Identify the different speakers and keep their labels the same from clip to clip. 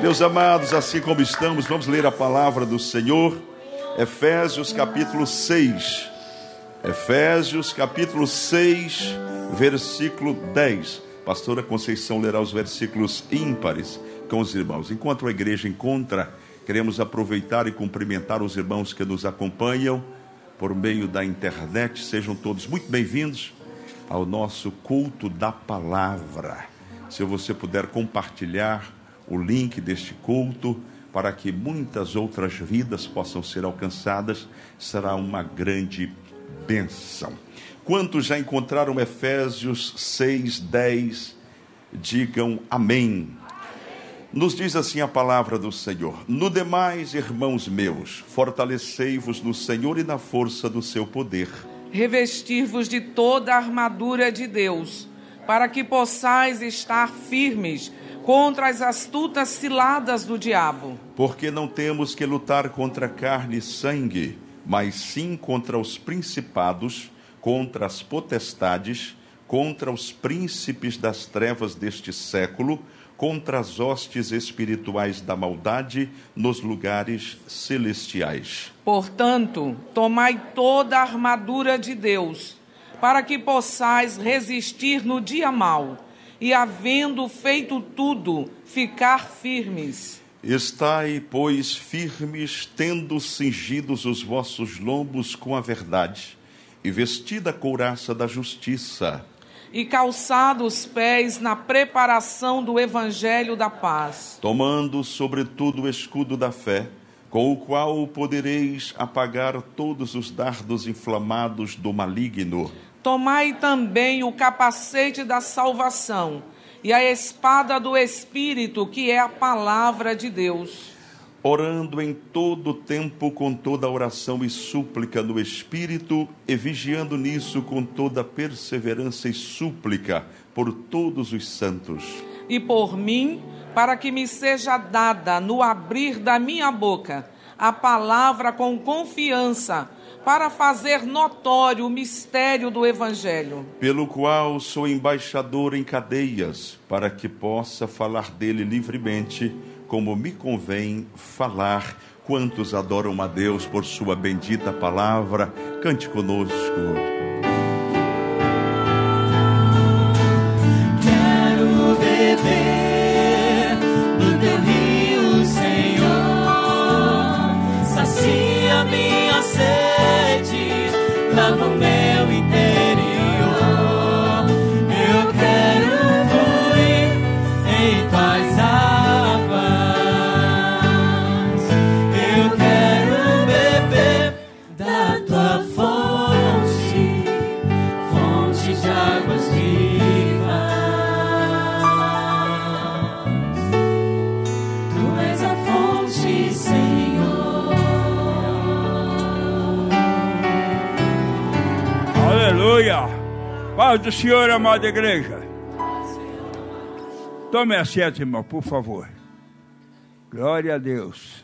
Speaker 1: Meus amados, assim como estamos, vamos ler a palavra do Senhor, Efésios capítulo 6. Efésios capítulo 6, versículo 10. Pastora Conceição lerá os versículos ímpares com os irmãos. Enquanto a igreja encontra, queremos aproveitar e cumprimentar os irmãos que nos acompanham por meio da internet. Sejam todos muito bem-vindos ao nosso culto da palavra. Se você puder compartilhar o link deste culto para que muitas outras vidas possam ser alcançadas, será uma grande bênção. Quantos já encontraram Efésios 6, 10? Digam amém. Nos diz assim a palavra do Senhor: No demais, irmãos meus, fortalecei-vos no Senhor e na força do seu poder.
Speaker 2: Revestir-vos de toda a armadura de Deus, para que possais estar firmes contra as astutas ciladas do diabo.
Speaker 1: Porque não temos que lutar contra carne e sangue, mas sim contra os principados, contra as potestades, contra os príncipes das trevas deste século, contra as hostes espirituais da maldade nos lugares celestiais.
Speaker 2: Portanto, tomai toda a armadura de Deus, para que possais resistir no dia mau e, havendo feito tudo, ficar firmes.
Speaker 1: Estai, pois, firmes, tendo cingidos os vossos lombos com a verdade, e vestida a couraça da justiça,
Speaker 2: e calçados os pés na preparação do evangelho da paz,
Speaker 1: tomando sobretudo o escudo da fé, com o qual podereis apagar todos os dardos inflamados do maligno
Speaker 2: Tomai também o capacete da salvação e a espada do Espírito, que é a palavra de Deus.
Speaker 1: Orando em todo tempo com toda oração e súplica no Espírito, e vigiando nisso com toda perseverança e súplica por todos os santos.
Speaker 2: E por mim, para que me seja dada no abrir da minha boca a palavra com confiança para fazer notório o mistério do Evangelho,
Speaker 1: pelo qual sou embaixador em cadeias, para que possa falar dele livremente, como me convém falar. Quantos adoram a Deus por sua bendita palavra, cante conosco.
Speaker 3: Lava
Speaker 4: Paz do Senhor, amada igreja. Tome assento, irmão, por favor. Glória a Deus.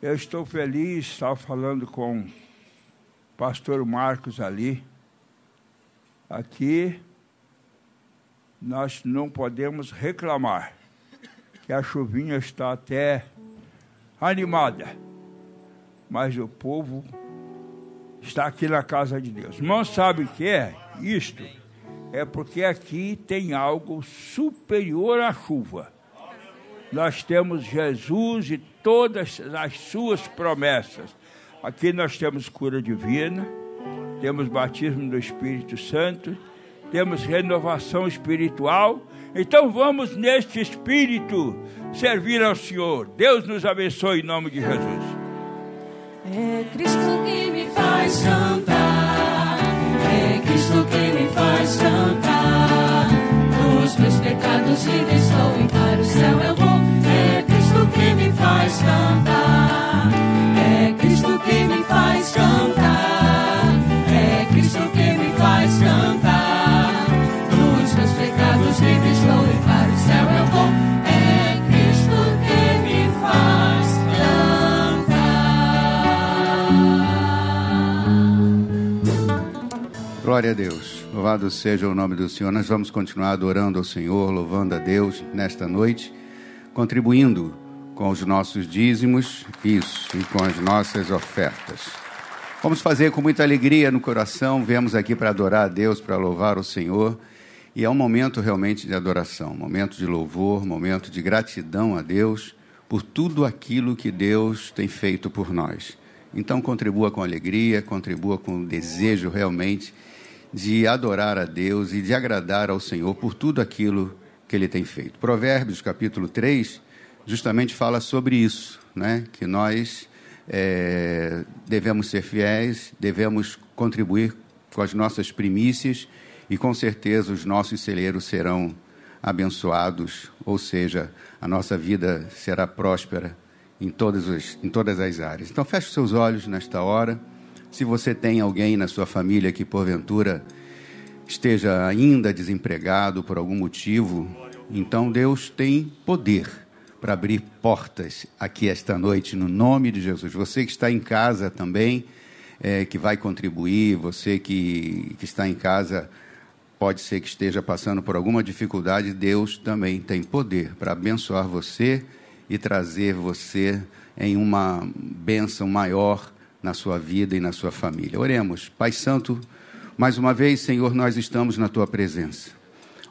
Speaker 4: Eu estou feliz, estava falando com o pastor Marcos ali. Aqui nós não podemos reclamar, que a chuvinha está até animada, mas o povo está aqui na casa de Deus. Irmão, sabe o que é isto? É porque aqui tem algo superior à chuva. Nós temos Jesus e todas as suas promessas. Aqui nós temos cura divina, temos batismo do Espírito Santo, temos renovação espiritual. Então vamos neste espírito servir ao Senhor. Deus nos abençoe em nome de Jesus.
Speaker 3: É Cristo que me faz cantar. Cristo que me faz cantar. Dos meus pecados livre estou e para o céu eu vou. É Cristo que me faz cantar. É Cristo que me faz cantar.
Speaker 5: Glória a Deus. Louvado seja o nome do Senhor. Nós vamos continuar adorando ao Senhor, louvando a Deus nesta noite. contribuindo com os nossos dízimos, isso, e com as nossas ofertas. Vamos fazer com muita alegria no coração, viemos aqui para adorar a Deus, para louvar o Senhor, e é um momento realmente de adoração, momento de louvor, momento de gratidão a Deus por tudo aquilo que Deus tem feito por nós. Então contribua com alegria, contribua com o desejo realmente de adorar a Deus e de agradar ao Senhor por tudo aquilo que ele tem feito. Provérbios capítulo 3 justamente fala sobre isso, né? que nós é, devemos ser fiéis, devemos contribuir com as nossas primícias e com certeza os nossos celeiros serão abençoados, ou seja, a nossa vida será próspera em todas, as, em todas as áreas. Então feche seus olhos nesta hora. Se você tem alguém na sua família que porventura esteja ainda desempregado por algum motivo, então Deus tem poder para abrir portas aqui esta noite, no nome de Jesus. Você que está em casa também, é, que vai contribuir, você que, que está em casa, pode ser que esteja passando por alguma dificuldade, Deus também tem poder para abençoar você e trazer você em uma bênção maior na sua vida e na sua família. Oremos. Pai Santo, mais uma vez, Senhor, nós estamos na tua presença.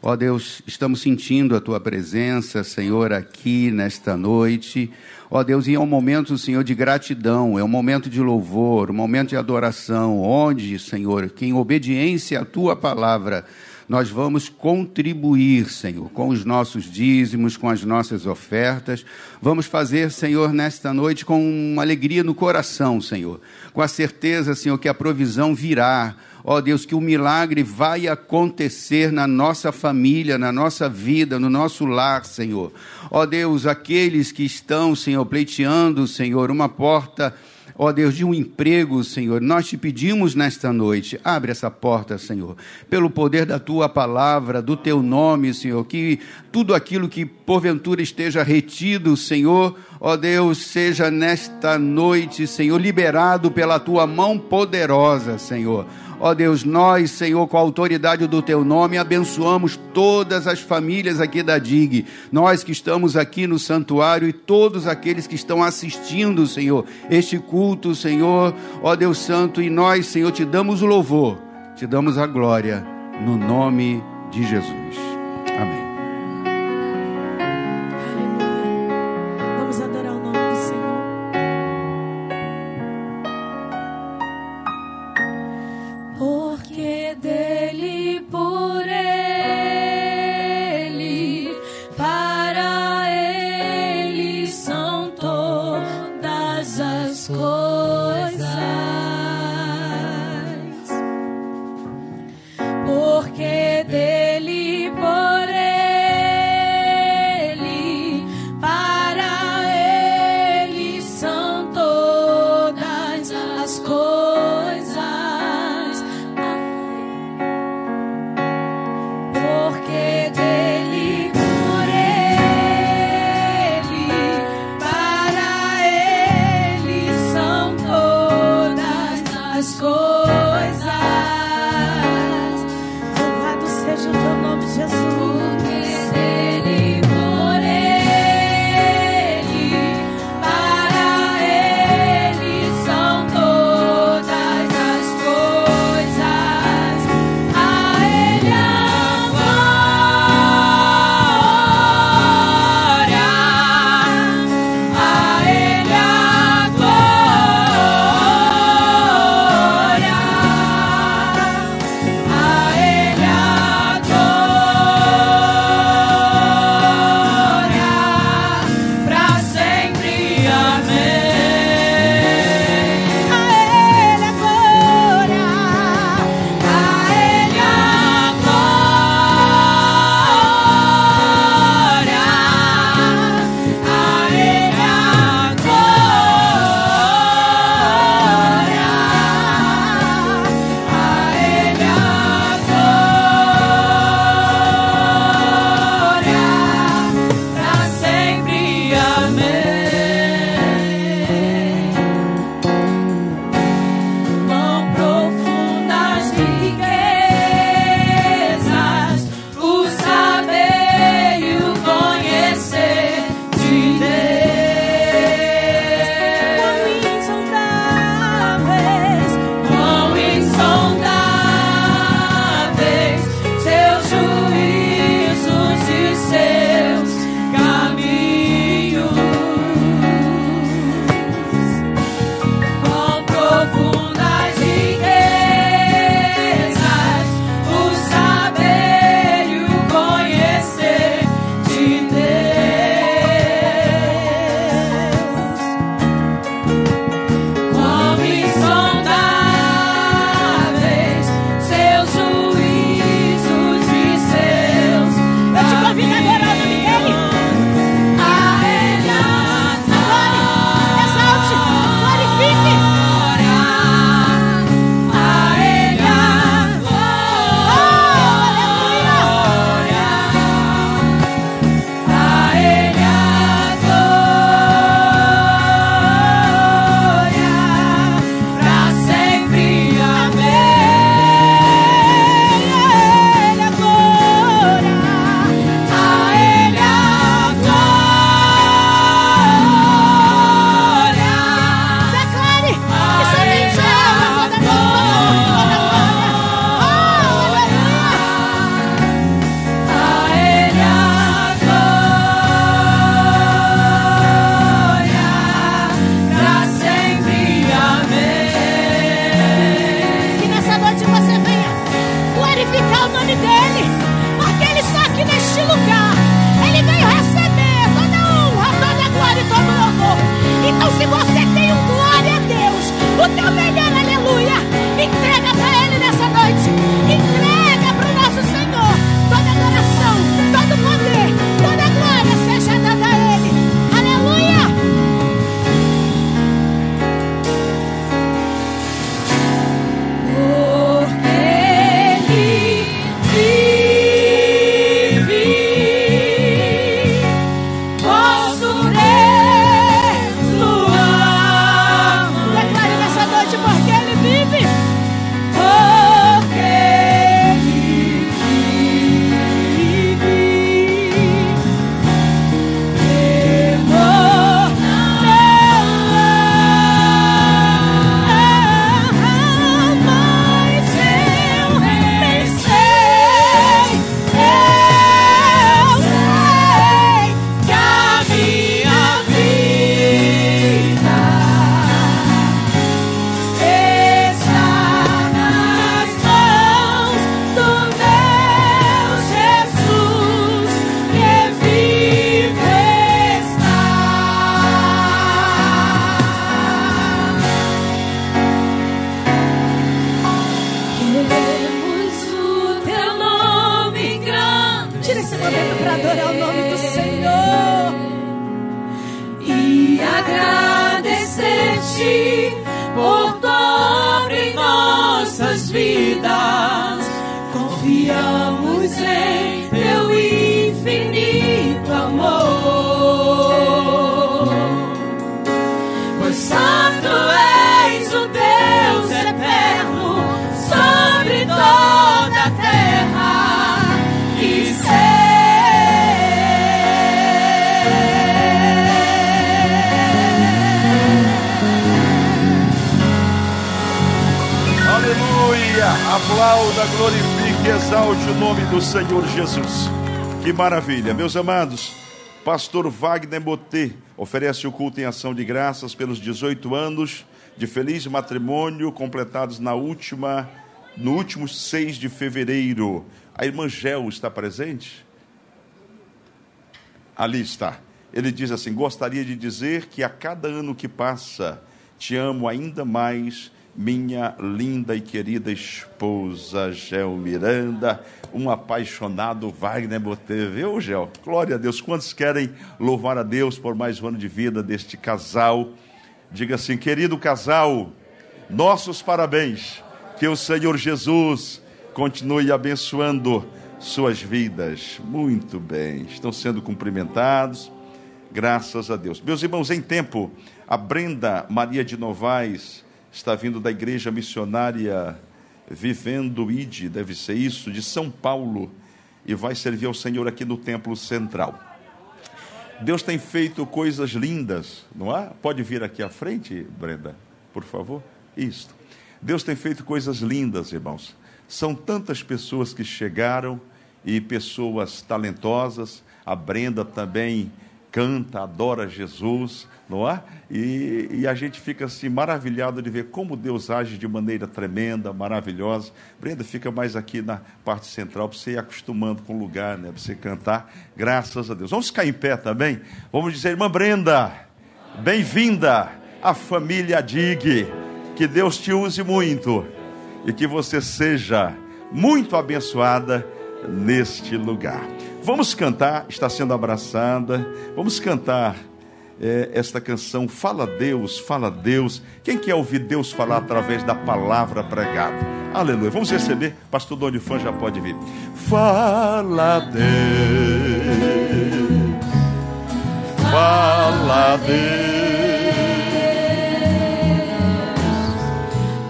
Speaker 5: Ó oh Deus, estamos sentindo a tua presença, Senhor, aqui nesta noite. Ó oh Deus, e é um momento, Senhor, de gratidão, é um momento de louvor, um momento de adoração, onde, Senhor, que em obediência à tua palavra, nós vamos contribuir, Senhor, com os nossos dízimos, com as nossas ofertas. Vamos fazer, Senhor, nesta noite com uma alegria no coração, Senhor, com a certeza, Senhor, que a provisão virá ó Deus, que o milagre vai acontecer na nossa família, na nossa vida, no nosso lar, Senhor. Ó Deus, aqueles que estão, Senhor, pleiteando, Senhor, uma porta ó Deus, de um emprego, Senhor. Nós te pedimos nesta noite, abre essa porta, Senhor, pelo poder da tua palavra, do teu nome, Senhor, que tudo aquilo que porventura esteja retido, Senhor, ó Deus, seja nesta noite, Senhor, liberado pela tua mão poderosa, Senhor. Ó Deus, nós, Senhor, com a autoridade do Teu nome, abençoamos todas as famílias aqui da DIG, nós que estamos aqui no santuário e todos aqueles que estão assistindo, Senhor, este culto, Senhor, ó Deus Santo, e nós, Senhor, te damos o louvor, te damos a glória, no nome de Jesus.
Speaker 3: Porque dele,
Speaker 1: Aplauda, glorifique exalte o nome do Senhor Jesus. Que maravilha. Meus amados, Pastor Wagner Botê oferece o culto em ação de graças pelos 18 anos de feliz matrimônio completados na última, no último 6 de fevereiro. A irmã Gel está presente? Ali está. Ele diz assim: Gostaria de dizer que a cada ano que passa, te amo ainda mais, minha linda e querida esposa Gel Miranda, um apaixonado Wagner Botê. Viu, Gel? Glória a Deus. Quantos querem louvar a Deus por mais um ano de vida deste casal? Diga assim, querido casal, nossos parabéns. Que o Senhor Jesus continue abençoando suas vidas. Muito bem, estão sendo cumprimentados. Graças a Deus. Meus irmãos, em tempo, a Brenda Maria de Novaes está vindo da igreja missionária Vivendo Ide, deve ser isso, de São Paulo, e vai servir ao Senhor aqui no Templo Central. Deus tem feito coisas lindas, não é? Pode vir aqui à frente, Brenda, por favor? Isto. Deus tem feito coisas lindas, irmãos. São tantas pessoas que chegaram e pessoas talentosas. A Brenda também canta, adora Jesus, não é? E, e, a gente fica assim maravilhado de ver como Deus age de maneira tremenda, maravilhosa. Brenda, fica mais aqui na parte central para você ir acostumando com o lugar, né? Para você cantar. Graças a Deus. Vamos ficar em pé também. Vamos dizer, irmã Brenda, bem-vinda à família Dig. Que Deus te use muito e que você seja muito abençoada neste lugar. Vamos cantar, está sendo abraçada. Vamos cantar é, esta canção Fala Deus, Fala Deus. Quem quer ouvir Deus falar através da palavra pregada? Aleluia. Vamos receber. Pastor Doni Fã já pode vir. Fala Deus, Fala Deus.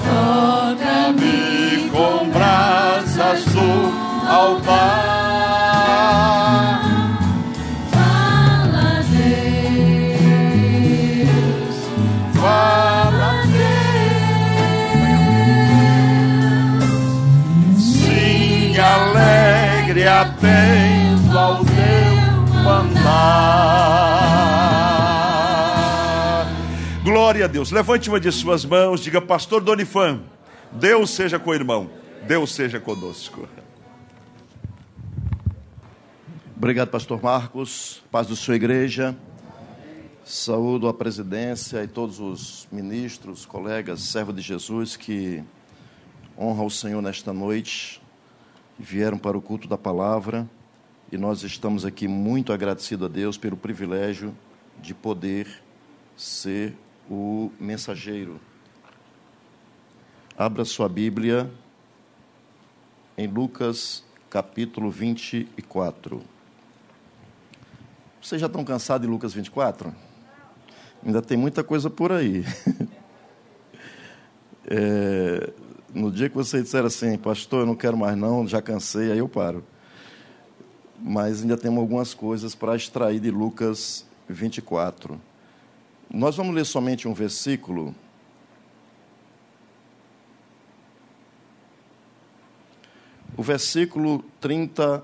Speaker 1: Toca-me com brasas do altar. Atento ao teu mandar. Glória a Deus. Levante uma de suas mãos, diga, Pastor Donifan, Deus seja com o irmão, Deus seja conosco.
Speaker 6: Obrigado, pastor Marcos. Paz do sua igreja. Saúdo a presidência e todos os ministros, colegas, servos de Jesus que honram o Senhor nesta noite vieram para o culto da palavra. E nós estamos aqui muito agradecidos a Deus pelo privilégio de poder ser o mensageiro. Abra sua Bíblia em Lucas capítulo 24. Vocês já estão cansados de Lucas 24? Ainda tem muita coisa por aí. É, no dia que você disser assim, pastor, eu não quero mais não, já cansei, aí eu paro. Mas ainda temos algumas coisas para extrair de Lucas 24. Nós vamos ler somente um versículo. O versículo 30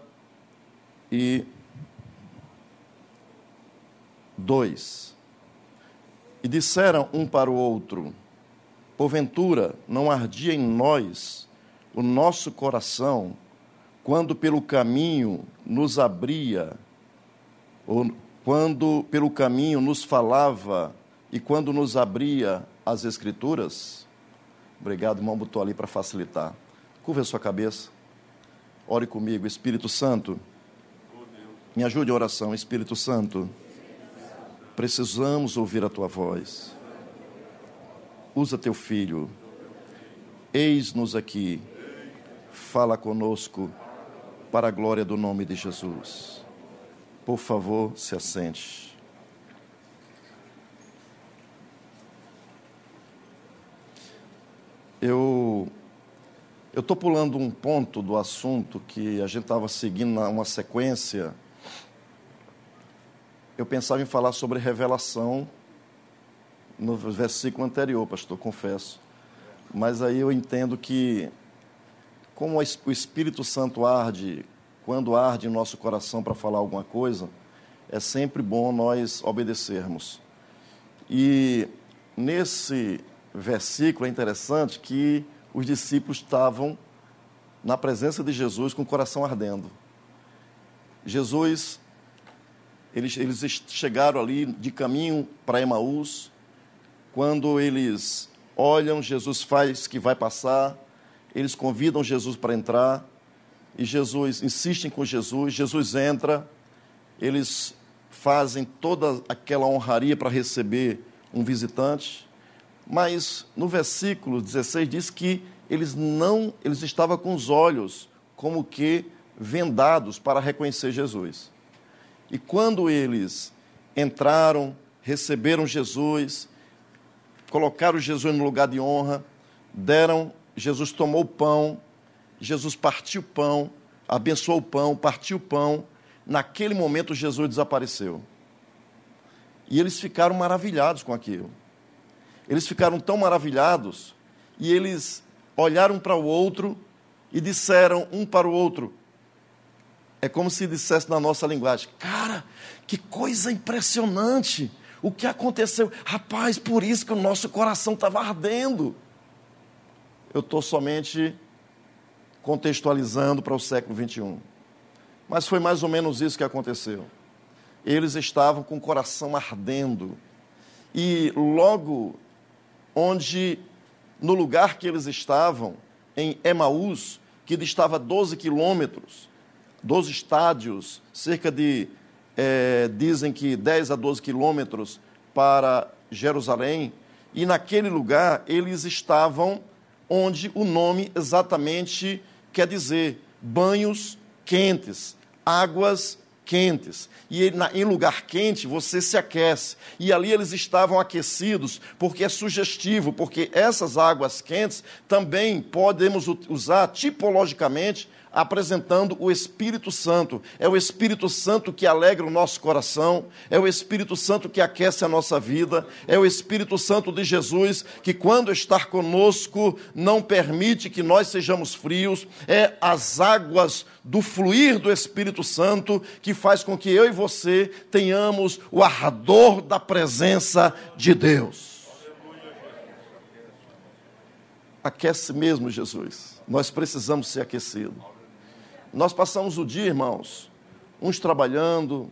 Speaker 6: e 2. E disseram um para o outro: Porventura não ardia em nós o nosso coração quando pelo caminho nos abria, ou quando pelo caminho nos falava e quando nos abria as Escrituras? Obrigado, irmão, botou ali para facilitar. Curva a sua cabeça. Ore comigo, Espírito Santo. Me ajude a oração, Espírito Santo. Precisamos ouvir a tua voz. Usa teu filho. Eis-nos aqui, fala conosco, para a glória do nome de Jesus. Por favor, se assente. Eu eu estou pulando um ponto do assunto que a gente estava seguindo uma sequência. Eu pensava em falar sobre revelação no versículo anterior, pastor, confesso. Mas aí eu entendo que, como o Espírito Santo arde, quando arde em nosso coração para falar alguma coisa, é sempre bom nós obedecermos. E nesse versículo é interessante que os discípulos estavam na presença de Jesus com o coração ardendo. Jesus, eles, eles chegaram ali de caminho para Emaús, quando eles olham, Jesus faz que vai passar, eles convidam Jesus para entrar, e Jesus, insistem com Jesus, Jesus entra, eles fazem toda aquela honraria para receber um visitante, mas no versículo 16 diz que eles não, eles estavam com os olhos como que vendados para reconhecer Jesus. E quando eles entraram, receberam Jesus, colocaram Jesus no lugar de honra, deram, Jesus tomou o pão, Jesus partiu o pão, abençoou o pão, partiu o pão. Naquele momento Jesus desapareceu. E eles ficaram maravilhados com aquilo. Eles ficaram tão maravilhados e eles olharam para o outro e disseram um para o outro. É como se dissesse na nossa linguagem: Cara, que coisa impressionante! O que aconteceu? Rapaz, por isso que o nosso coração estava ardendo. Eu estou somente contextualizando para o século 21. Mas foi mais ou menos isso que aconteceu. Eles estavam com o coração ardendo. E logo onde, no lugar que eles estavam, em Emaús, que distava 12 quilômetros, 12 estádios, cerca de, é, dizem que 10 a 12 quilômetros para Jerusalém, e naquele lugar eles estavam onde o nome exatamente quer dizer banhos quentes, águas quentes. E em lugar quente você se aquece. E ali eles estavam aquecidos, porque é sugestivo, porque essas águas quentes também podemos usar tipologicamente apresentando o Espírito Santo. É o Espírito Santo que alegra o nosso coração, é o Espírito Santo que aquece a nossa vida, é o Espírito Santo de Jesus que, quando está conosco, não permite que nós sejamos frios, é as águas do fluir do Espírito Santo que faz com que eu e você tenhamos o ardor da presença de Deus. Aquece mesmo, Jesus. Nós precisamos ser aquecidos. Nós passamos o dia, irmãos, uns trabalhando,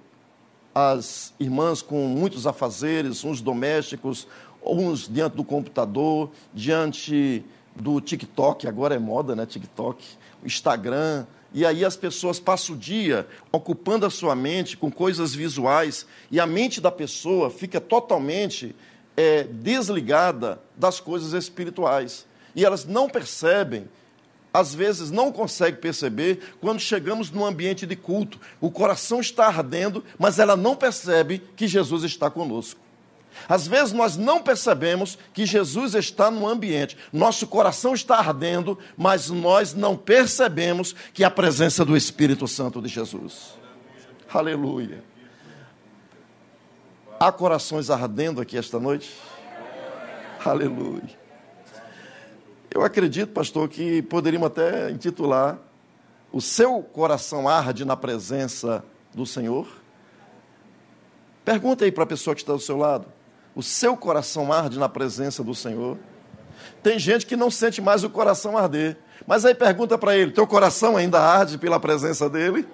Speaker 6: as irmãs com muitos afazeres, uns domésticos, uns diante do computador, diante do TikTok, agora é moda, né? TikTok, Instagram. E aí as pessoas passam o dia ocupando a sua mente com coisas visuais e a mente da pessoa fica totalmente é, desligada das coisas espirituais. E elas não percebem às vezes não consegue perceber quando chegamos num ambiente de culto. O coração está ardendo, mas ela não percebe que Jesus está conosco. Às vezes nós não percebemos que Jesus está no ambiente. Nosso coração está ardendo, mas nós não percebemos que a presença do Espírito Santo de Jesus. Aleluia. Há corações ardendo aqui esta noite? Aleluia. Eu acredito, pastor, que poderíamos até intitular O seu coração arde na presença do Senhor? Pergunta aí para a pessoa que está do seu lado. O seu coração arde na presença do Senhor? Tem gente que não sente mais o coração arder. Mas aí pergunta para ele: teu coração ainda arde pela presença dele?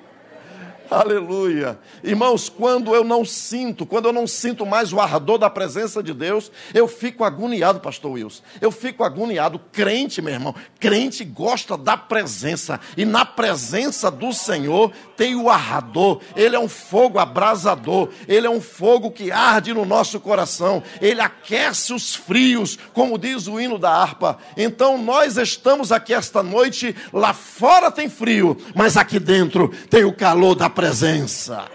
Speaker 6: Aleluia. Irmãos, quando eu não sinto, quando eu não sinto mais o ardor da presença de Deus, eu fico agoniado, pastor Wilson. Eu fico agoniado. Crente, meu irmão, crente gosta da presença. E na presença do Senhor tem o ardor. Ele é um fogo abrasador. Ele é um fogo que arde no nosso coração. Ele aquece os frios, como diz o hino da harpa. Então nós estamos aqui esta noite, lá fora tem frio, mas aqui dentro tem o calor da presença.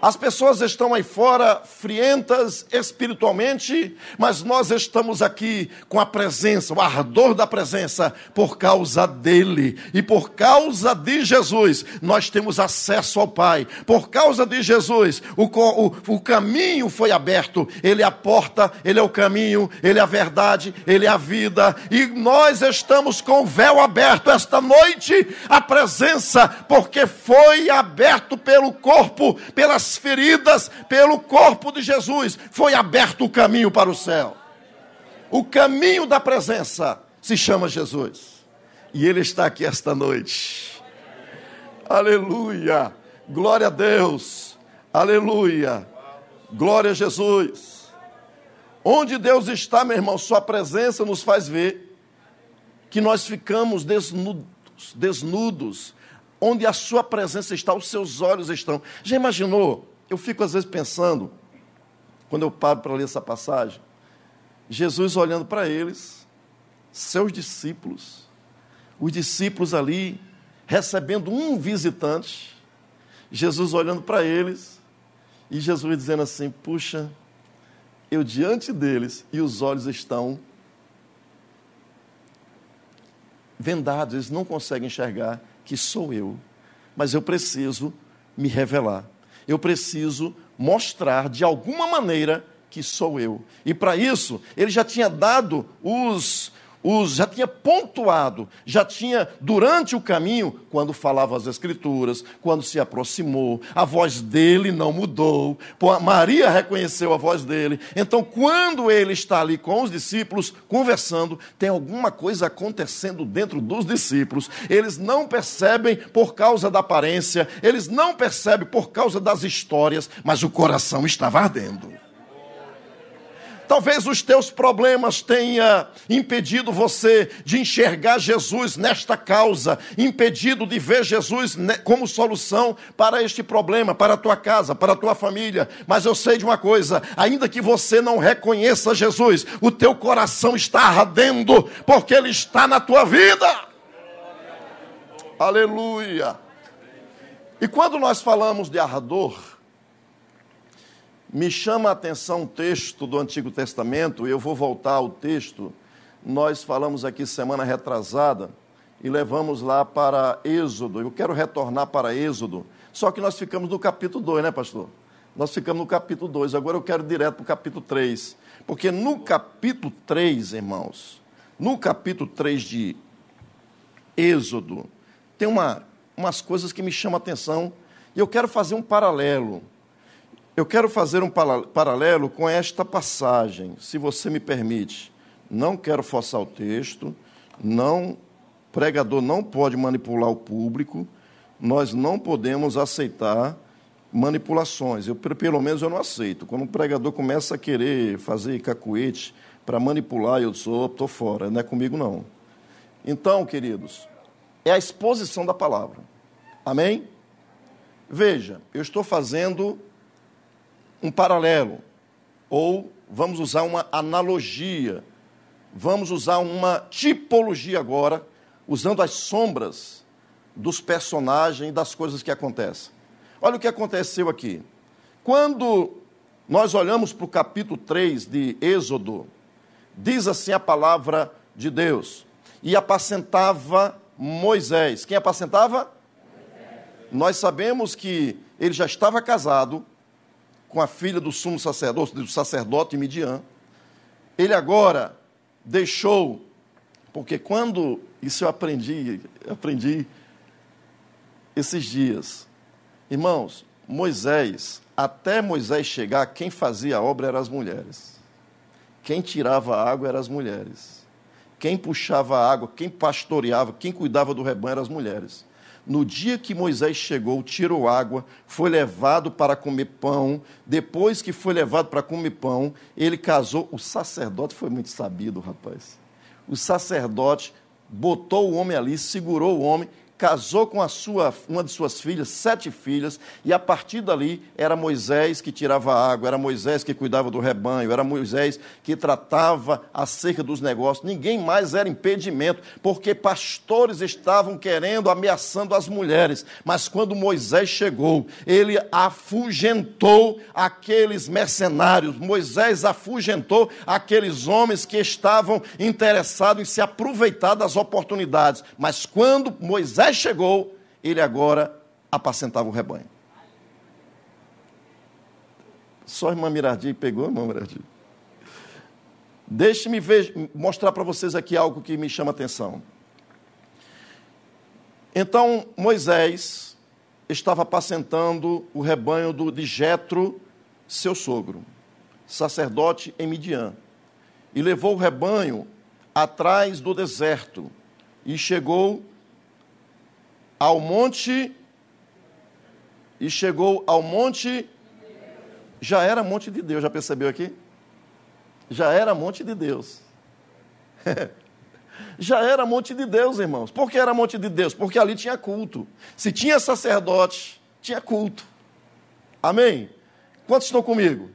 Speaker 6: As pessoas estão aí fora frientas espiritualmente, mas nós estamos aqui com a presença, o ardor da presença, por causa dele. E por causa de Jesus, nós temos acesso ao Pai. Por causa de Jesus, o, o, o caminho foi aberto. Ele é a porta, ele é o caminho, ele é a verdade, ele é a vida. E nós estamos com o véu aberto esta noite, a presença, porque foi aberto pelo corpo, pelas feridas pelo corpo de Jesus, foi aberto o caminho para o céu. O caminho da presença se chama Jesus. E Ele está aqui esta noite. Aleluia. Glória a Deus. Aleluia. Glória a Jesus. Onde Deus está, meu irmão, Sua presença nos faz ver que nós ficamos desnudos, desnudos onde a sua presença está, os seus olhos estão. Já imaginou? Eu fico às vezes pensando, quando eu paro para ler essa passagem, Jesus olhando para eles, seus discípulos, os discípulos ali recebendo um visitante, Jesus olhando para eles e Jesus dizendo assim: Puxa, eu diante deles e os olhos estão vendados, eles não conseguem enxergar que sou eu, mas eu preciso me revelar. Eu preciso mostrar de alguma maneira que sou eu. E para isso, ele já tinha dado os os, já tinha pontuado, já tinha, durante o caminho, quando falava as Escrituras, quando se aproximou, a voz dele não mudou, Maria reconheceu a voz dele. Então, quando ele está ali com os discípulos, conversando, tem alguma coisa acontecendo dentro dos discípulos. Eles não percebem por causa da aparência, eles não percebem por causa das histórias, mas o coração estava ardendo. Talvez os teus problemas tenha impedido você de enxergar Jesus nesta causa, impedido de ver Jesus como solução para este problema, para a tua casa, para a tua família. Mas eu sei de uma coisa, ainda que você não reconheça Jesus, o teu coração está ardendo porque ele está na tua vida. Aleluia. E quando nós falamos de ardor, me chama a atenção um texto do Antigo Testamento, eu vou voltar ao texto. Nós falamos aqui semana retrasada e levamos lá para Êxodo. Eu quero retornar para Êxodo, só que nós ficamos no capítulo 2, né, pastor? Nós ficamos no capítulo 2, agora eu quero direto para o capítulo 3. Porque no capítulo 3, irmãos, no capítulo 3 de Êxodo, tem uma, umas coisas que me chamam a atenção e eu quero fazer um paralelo eu quero fazer um paralelo com esta passagem, se você me permite. Não quero forçar o texto, não pregador não pode manipular o público, nós não podemos aceitar manipulações. Eu, pelo menos eu não aceito. Quando um pregador começa a querer fazer cacuete para manipular, eu sou, estou fora, não é comigo não. Então, queridos, é a exposição da palavra. Amém? Veja, eu estou fazendo um paralelo, ou vamos usar uma analogia, vamos usar uma tipologia agora, usando as sombras dos personagens e das coisas que acontecem. Olha o que aconteceu aqui. Quando nós olhamos para o capítulo 3 de Êxodo, diz assim a palavra de Deus: E apacentava Moisés. Quem apacentava? Moisés. Nós sabemos que ele já estava casado, com a filha do sumo sacerdote, do sacerdote Midian. Ele agora deixou, porque quando isso eu aprendi, aprendi esses dias. Irmãos, Moisés, até Moisés chegar, quem fazia a obra eram as mulheres. Quem tirava a água eram as mulheres. Quem puxava a água, quem pastoreava, quem cuidava do rebanho eram as mulheres. No dia que Moisés chegou, tirou água, foi levado para comer pão. Depois que foi levado para comer pão, ele casou. O sacerdote foi muito sabido, rapaz. O sacerdote botou o homem ali, segurou o homem, casou com a sua, uma de suas filhas, sete filhas, e a partir dali era Moisés que tirava água, era Moisés que cuidava do rebanho, era Moisés que tratava acerca dos negócios. Ninguém mais era impedimento, porque pastores estavam querendo, ameaçando as mulheres. Mas quando Moisés chegou, ele afugentou aqueles mercenários, Moisés afugentou aqueles homens que estavam interessados em se aproveitar das oportunidades. Mas quando Moisés Moisés chegou, ele agora apacentava o rebanho. Só a irmã Mirardi pegou, irmã Mirardi? Deixe-me mostrar para vocês aqui algo que me chama a atenção. Então, Moisés estava apacentando o rebanho do, de Jetro, seu sogro, sacerdote em Midian, e levou o rebanho atrás do deserto, e chegou ao monte e chegou ao monte. Já era monte de Deus, já percebeu aqui? Já era monte de Deus. já era monte de Deus, irmãos. Por que era monte de Deus? Porque ali tinha culto. Se tinha sacerdote, tinha culto. Amém? Quantos estão comigo?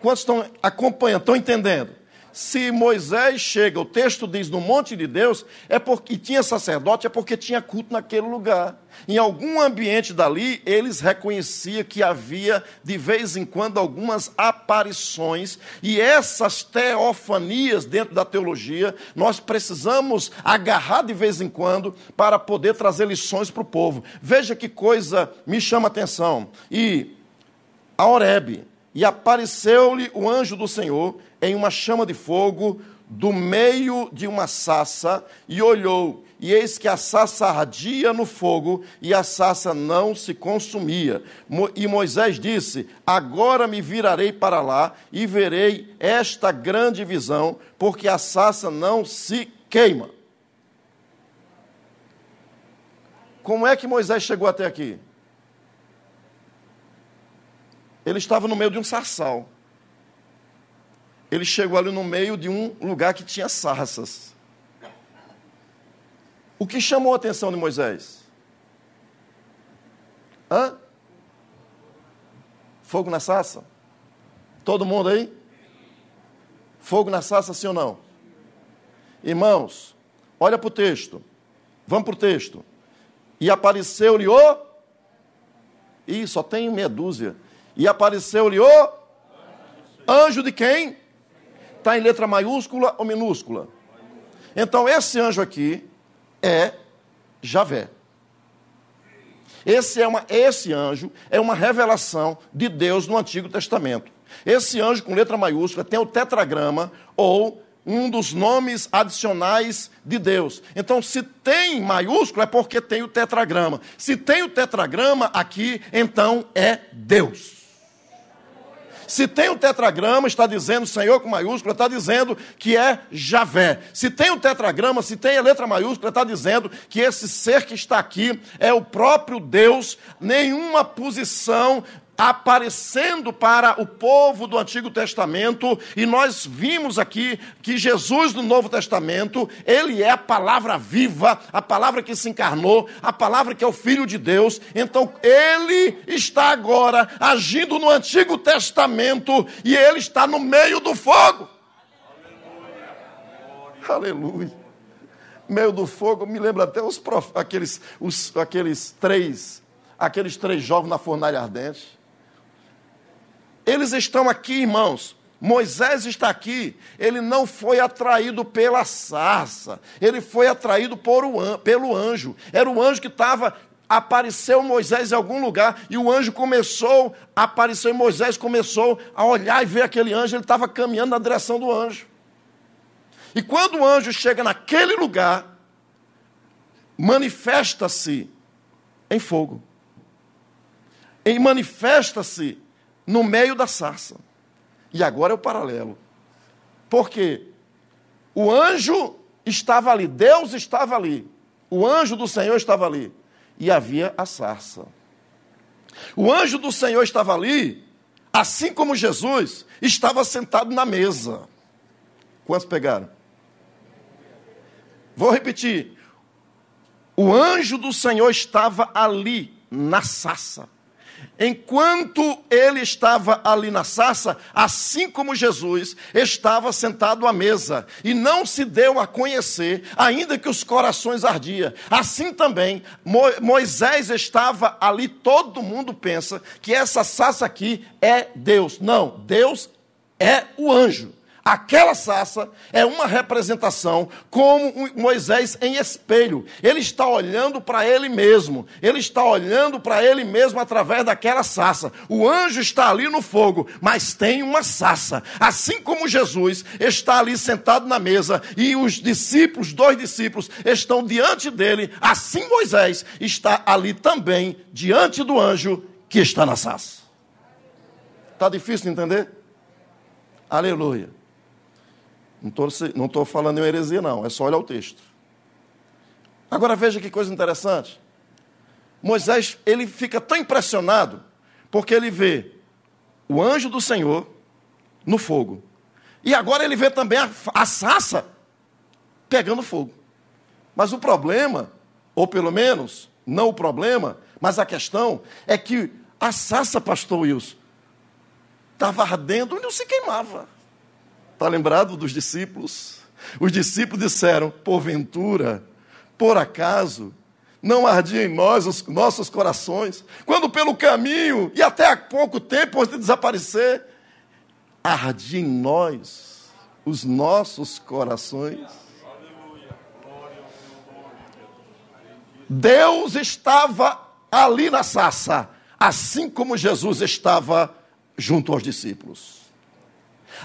Speaker 6: Quantos estão acompanhando, estão entendendo? Se Moisés chega, o texto diz no monte de Deus, é porque tinha sacerdote, é porque tinha culto naquele lugar. Em algum ambiente dali, eles reconheciam que havia de vez em quando algumas aparições, e essas teofanias dentro da teologia, nós precisamos agarrar de vez em quando para poder trazer lições para o povo. Veja que coisa me chama a atenção. E a Oreb, e apareceu-lhe o anjo do Senhor em uma chama de fogo do meio de uma sassa e olhou, e eis que a sassa ardia no fogo e a sassa não se consumia. E Moisés disse: Agora me virarei para lá e verei esta grande visão, porque a sassa não se queima. Como é que Moisés chegou até aqui? Ele estava no meio de um sarçal ele chegou ali no meio de um lugar que tinha sarças. O que chamou a atenção de Moisés? Hã? Fogo na sarça? Todo mundo aí? Fogo na sarça, sim ou não? Irmãos, olha para o texto. Vamos para o texto. E apareceu-lhe o. Ih, só tem meia dúzia. E apareceu-lhe o. Anjo de quem? Está em letra maiúscula ou minúscula? Então, esse anjo aqui é Javé. Esse, é uma, esse anjo é uma revelação de Deus no Antigo Testamento. Esse anjo com letra maiúscula tem o tetragrama ou um dos nomes adicionais de Deus. Então, se tem maiúsculo, é porque tem o tetragrama. Se tem o tetragrama aqui, então é Deus. Se tem o tetragrama, está dizendo Senhor com maiúscula, está dizendo que é Javé. Se tem o tetragrama, se tem a letra maiúscula, está dizendo que esse ser que está aqui é o próprio Deus, nenhuma posição aparecendo para o povo do Antigo Testamento, e nós vimos aqui que Jesus no Novo Testamento, ele é a palavra viva, a palavra que se encarnou, a palavra que é o Filho de Deus. Então, ele está agora agindo no Antigo Testamento e ele está no meio do fogo. Aleluia. Aleluia. Meio do fogo, me lembra até os prof... aqueles, os, aqueles três, aqueles três jovens na fornalha ardente. Eles estão aqui, irmãos. Moisés está aqui, ele não foi atraído pela sarça, ele foi atraído por pelo anjo. Era o anjo que estava apareceu Moisés em algum lugar e o anjo começou, apareceu e Moisés começou a olhar e ver aquele anjo, ele estava caminhando na direção do anjo. E quando o anjo chega naquele lugar, manifesta-se em fogo. E manifesta-se no meio da sarça. E agora é o paralelo. Porque o anjo estava ali, Deus estava ali, o anjo do Senhor estava ali. e havia a sarça. O anjo do Senhor estava ali, assim como Jesus estava sentado na mesa. Quantos pegaram? Vou repetir. O anjo do Senhor estava ali, na sassa. Enquanto ele estava ali na sassa, assim como Jesus estava sentado à mesa e não se deu a conhecer, ainda que os corações ardiam. Assim também Moisés estava ali, todo mundo pensa que essa sassa aqui é Deus. Não, Deus é o anjo. Aquela sassa é uma representação como Moisés em espelho. Ele está olhando para ele mesmo. Ele está olhando para ele mesmo através daquela sassa. O anjo está ali no fogo, mas tem uma sassa. Assim como Jesus está ali sentado na mesa e os discípulos, dois discípulos, estão diante dele, assim Moisés está ali também diante do anjo que está na sassa. Está difícil de entender? Aleluia. Não estou falando em heresia, não. É só olhar o texto. Agora veja que coisa interessante. Moisés, ele fica tão impressionado, porque ele vê o anjo do Senhor no fogo. E agora ele vê também a, a sassa pegando fogo. Mas o problema, ou pelo menos, não o problema, mas a questão é que a sassa, pastor Wilson, estava ardendo e não se queimava. Está lembrado dos discípulos? Os discípulos disseram: porventura, por acaso, não ardia em nós os nossos corações, quando pelo caminho e até há pouco tempo antes de desaparecer, ardia em nós os nossos corações. Deus estava ali na sassa, assim como Jesus estava junto aos discípulos.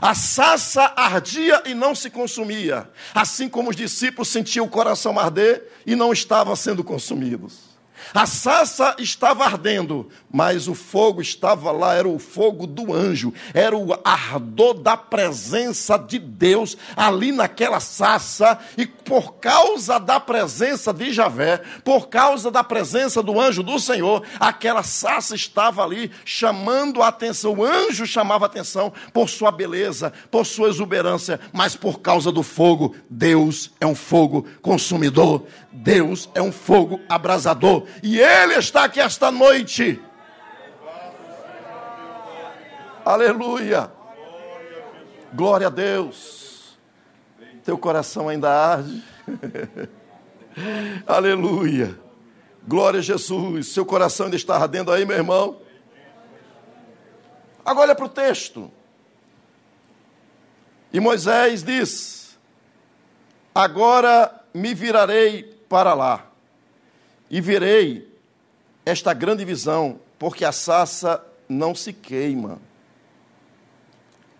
Speaker 6: A sassa ardia e não se consumia, assim como os discípulos sentiam o coração arder e não estavam sendo consumidos. A sassa estava ardendo, mas o fogo estava lá, era o fogo do anjo, era o ardor da presença de Deus ali naquela sassa, e por causa da presença de Javé, por causa da presença do anjo do Senhor, aquela sassa estava ali chamando a atenção. O anjo chamava a atenção por sua beleza, por sua exuberância, mas por causa do fogo, Deus é um fogo consumidor, Deus é um fogo abrasador e Ele está aqui esta noite. Aleluia. Glória a Deus. Teu coração ainda arde. Aleluia. Glória a Jesus. Seu coração ainda está ardendo aí, meu irmão. Agora olha para o texto. E Moisés diz: Agora me virarei para lá e verei esta grande visão, porque a sassa não se queima.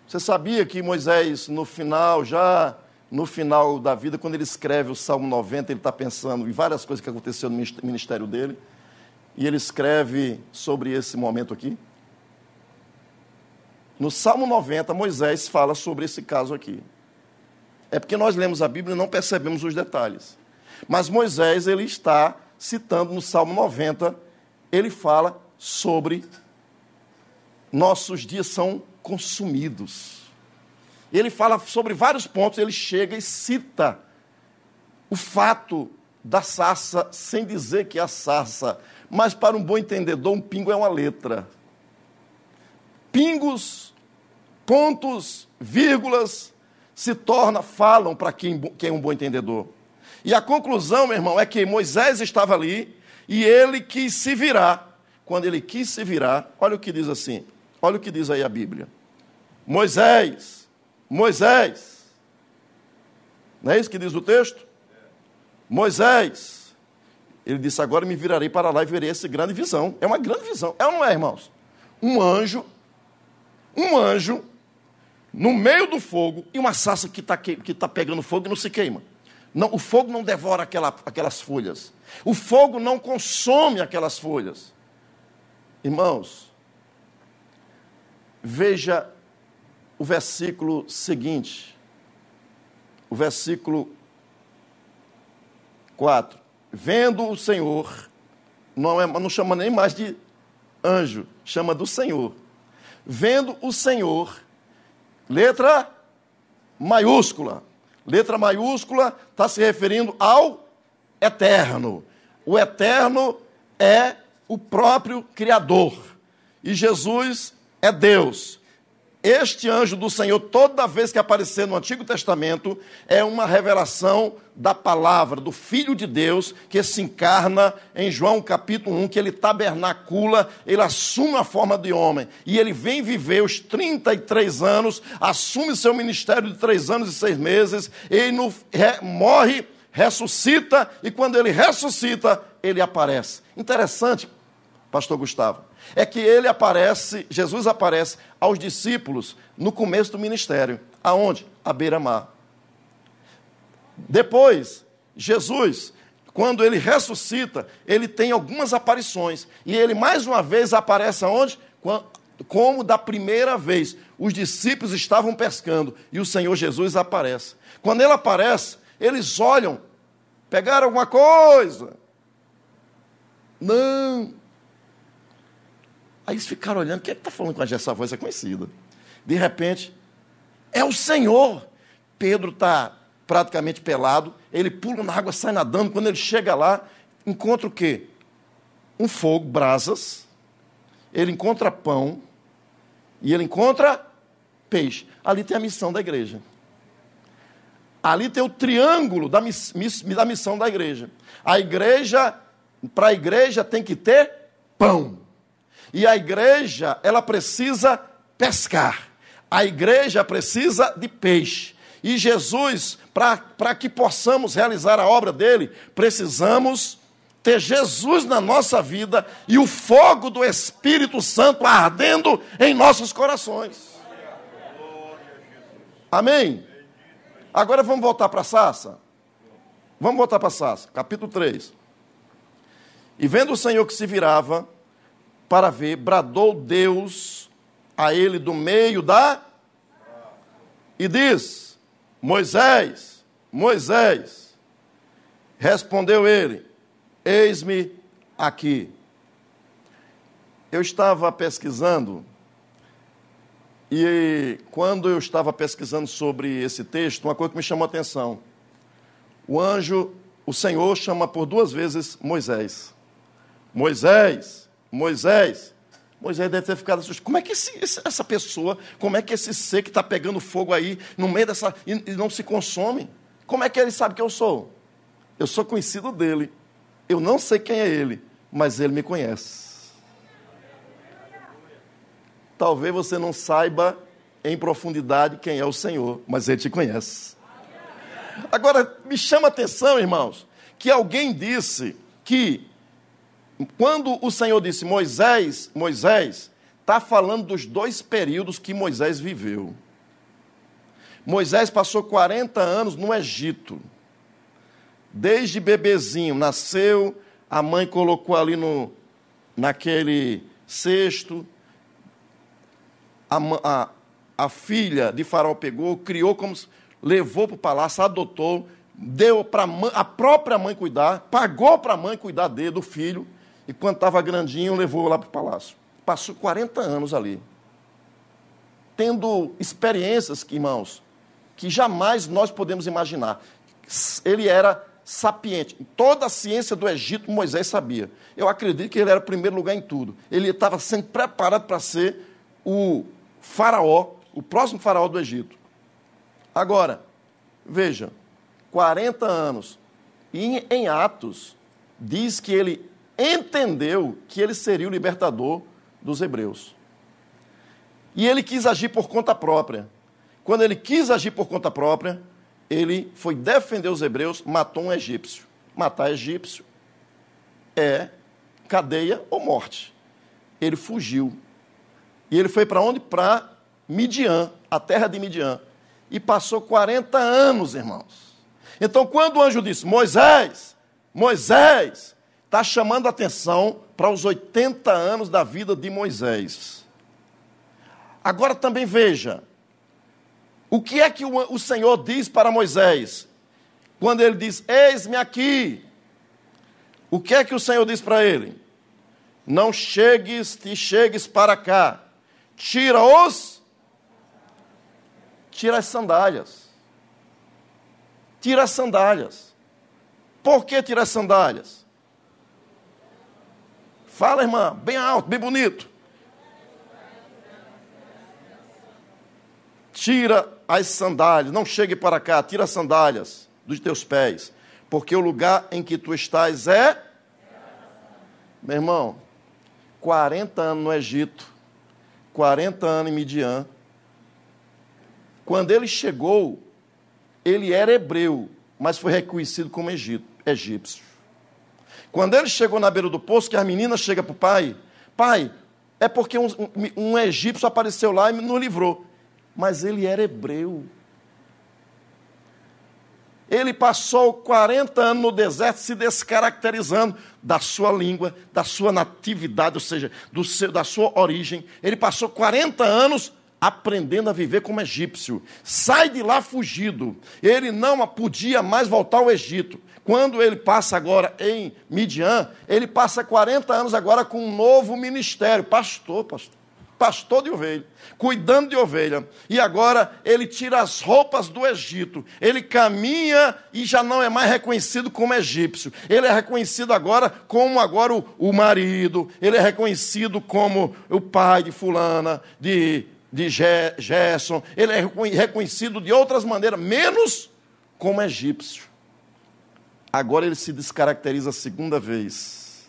Speaker 6: Você sabia que Moisés, no final, já no final da vida, quando ele escreve o Salmo 90, ele está pensando em várias coisas que aconteceram no ministério dele, e ele escreve sobre esse momento aqui. No Salmo 90, Moisés fala sobre esse caso aqui. É porque nós lemos a Bíblia e não percebemos os detalhes. Mas Moisés, ele está citando no Salmo 90, ele fala sobre nossos dias são consumidos. Ele fala sobre vários pontos, ele chega e cita o fato da sarça, sem dizer que é a sarça, mas para um bom entendedor, um pingo é uma letra. Pingos, pontos, vírgulas, se torna, falam para quem, quem é um bom entendedor. E a conclusão, meu irmão, é que Moisés estava ali e ele quis se virar. Quando ele quis se virar, olha o que diz assim: olha o que diz aí a Bíblia. Moisés, Moisés, não é isso que diz o texto? Moisés, ele disse: Agora me virarei para lá e verei essa grande visão. É uma grande visão, é ou não é, irmãos? Um anjo, um anjo, no meio do fogo, e uma sassa que está que tá pegando fogo e não se queima. Não, o fogo não devora aquela, aquelas folhas. O fogo não consome aquelas folhas. Irmãos, veja o versículo seguinte. O versículo 4. Vendo o Senhor não, é, não chama nem mais de anjo, chama do Senhor. Vendo o Senhor, letra maiúscula. Letra maiúscula está se referindo ao eterno. O eterno é o próprio Criador. E Jesus é Deus. Este anjo do Senhor, toda vez que aparecer no Antigo Testamento, é uma revelação da palavra, do Filho de Deus, que se encarna em João capítulo 1, que ele tabernacula, ele assume a forma de homem, e ele vem viver os 33 anos, assume seu ministério de três anos e seis meses, ele no, re, morre, ressuscita, e quando ele ressuscita, ele aparece. Interessante, pastor Gustavo é que ele aparece, Jesus aparece aos discípulos no começo do ministério. Aonde? À beira-mar. Depois, Jesus, quando ele ressuscita, ele tem algumas aparições. E ele mais uma vez aparece aonde? Como da primeira vez. Os discípulos estavam pescando e o Senhor Jesus aparece. Quando ele aparece, eles olham, pegaram alguma coisa. Não, Aí eles ficaram olhando, quem é que está falando com? Essa voz é conhecida. De repente, é o Senhor. Pedro está praticamente pelado, ele pula na água, sai nadando. Quando ele chega lá, encontra o quê? Um fogo, brasas. Ele encontra pão e ele encontra peixe. Ali tem a missão da igreja. Ali tem o triângulo da, miss, da missão da igreja. A igreja, para a igreja, tem que ter pão. E a igreja, ela precisa pescar. A igreja precisa de peixe. E Jesus, para que possamos realizar a obra dele, precisamos ter Jesus na nossa vida e o fogo do Espírito Santo ardendo em nossos corações. Amém? Agora vamos voltar para Sassa. Vamos voltar para Sassa, capítulo 3. E vendo o Senhor que se virava, para ver, bradou Deus a ele do meio da. E diz: Moisés, Moisés. Respondeu ele: Eis-me aqui. Eu estava pesquisando, e quando eu estava pesquisando sobre esse texto, uma coisa que me chamou a atenção. O anjo, o Senhor chama por duas vezes Moisés. Moisés, Moisés. Moisés deve ter ficado assustado. Como é que esse, essa pessoa, como é que esse ser que está pegando fogo aí, no meio dessa. E, e não se consome? Como é que ele sabe que eu sou? Eu sou conhecido dele. Eu não sei quem é ele, mas ele me conhece. Talvez você não saiba em profundidade quem é o Senhor, mas ele te conhece. Agora, me chama a atenção, irmãos, que alguém disse que quando o Senhor disse Moisés, Moisés, está falando dos dois períodos que Moisés viveu. Moisés passou 40 anos no Egito. Desde bebezinho, nasceu, a mãe colocou ali no, naquele cesto. A, a, a filha de Faraó pegou, criou como levou para o palácio, adotou, deu para a própria mãe cuidar, pagou para a mãe cuidar dele, do filho e quando estava grandinho, levou lá para o palácio. Passou 40 anos ali. Tendo experiências, irmãos, que jamais nós podemos imaginar. Ele era sapiente. Toda a ciência do Egito, Moisés sabia. Eu acredito que ele era o primeiro lugar em tudo. Ele estava sendo preparado para ser o faraó, o próximo faraó do Egito. Agora, veja, 40 anos. E em Atos, diz que ele entendeu que ele seria o libertador dos hebreus. E ele quis agir por conta própria. Quando ele quis agir por conta própria, ele foi defender os hebreus, matou um egípcio. Matar egípcio é cadeia ou morte. Ele fugiu. E ele foi para onde? Para Midian, a terra de Midian. E passou 40 anos, irmãos. Então, quando o anjo disse: Moisés, Moisés, está chamando atenção para os 80 anos da vida de Moisés. Agora também veja, o que é que o, o Senhor diz para Moisés? Quando ele diz: Eis-me aqui. O que é que o Senhor diz para ele? não chegues, te chegues para cá. Tira os. Tira as sandálias. Tira as sandálias. Por que tirar as sandálias? Fala, irmã, bem alto, bem bonito. Tira as sandálias, não chegue para cá, tira as sandálias dos teus pés, porque o lugar em que tu estás é. Meu irmão, 40 anos no Egito, 40 anos em Midian. Quando ele chegou, ele era hebreu, mas foi reconhecido como Egito, egípcio. Quando ele chegou na beira do poço, que a menina chega para o pai, pai, é porque um, um, um egípcio apareceu lá e nos livrou. Mas ele era hebreu. Ele passou 40 anos no deserto se descaracterizando da sua língua, da sua natividade, ou seja, seu, da sua origem. Ele passou 40 anos aprendendo a viver como egípcio. Sai de lá fugido. Ele não podia mais voltar ao Egito. Quando ele passa agora em Midian, ele passa 40 anos agora com um novo ministério. Pastor, pastor pastor de ovelha, cuidando de ovelha. E agora ele tira as roupas do Egito. Ele caminha e já não é mais reconhecido como egípcio. Ele é reconhecido agora como agora o, o marido. Ele é reconhecido como o pai de fulana, de, de Gerson. Ele é reconhecido de outras maneiras, menos como egípcio. Agora ele se descaracteriza a segunda vez.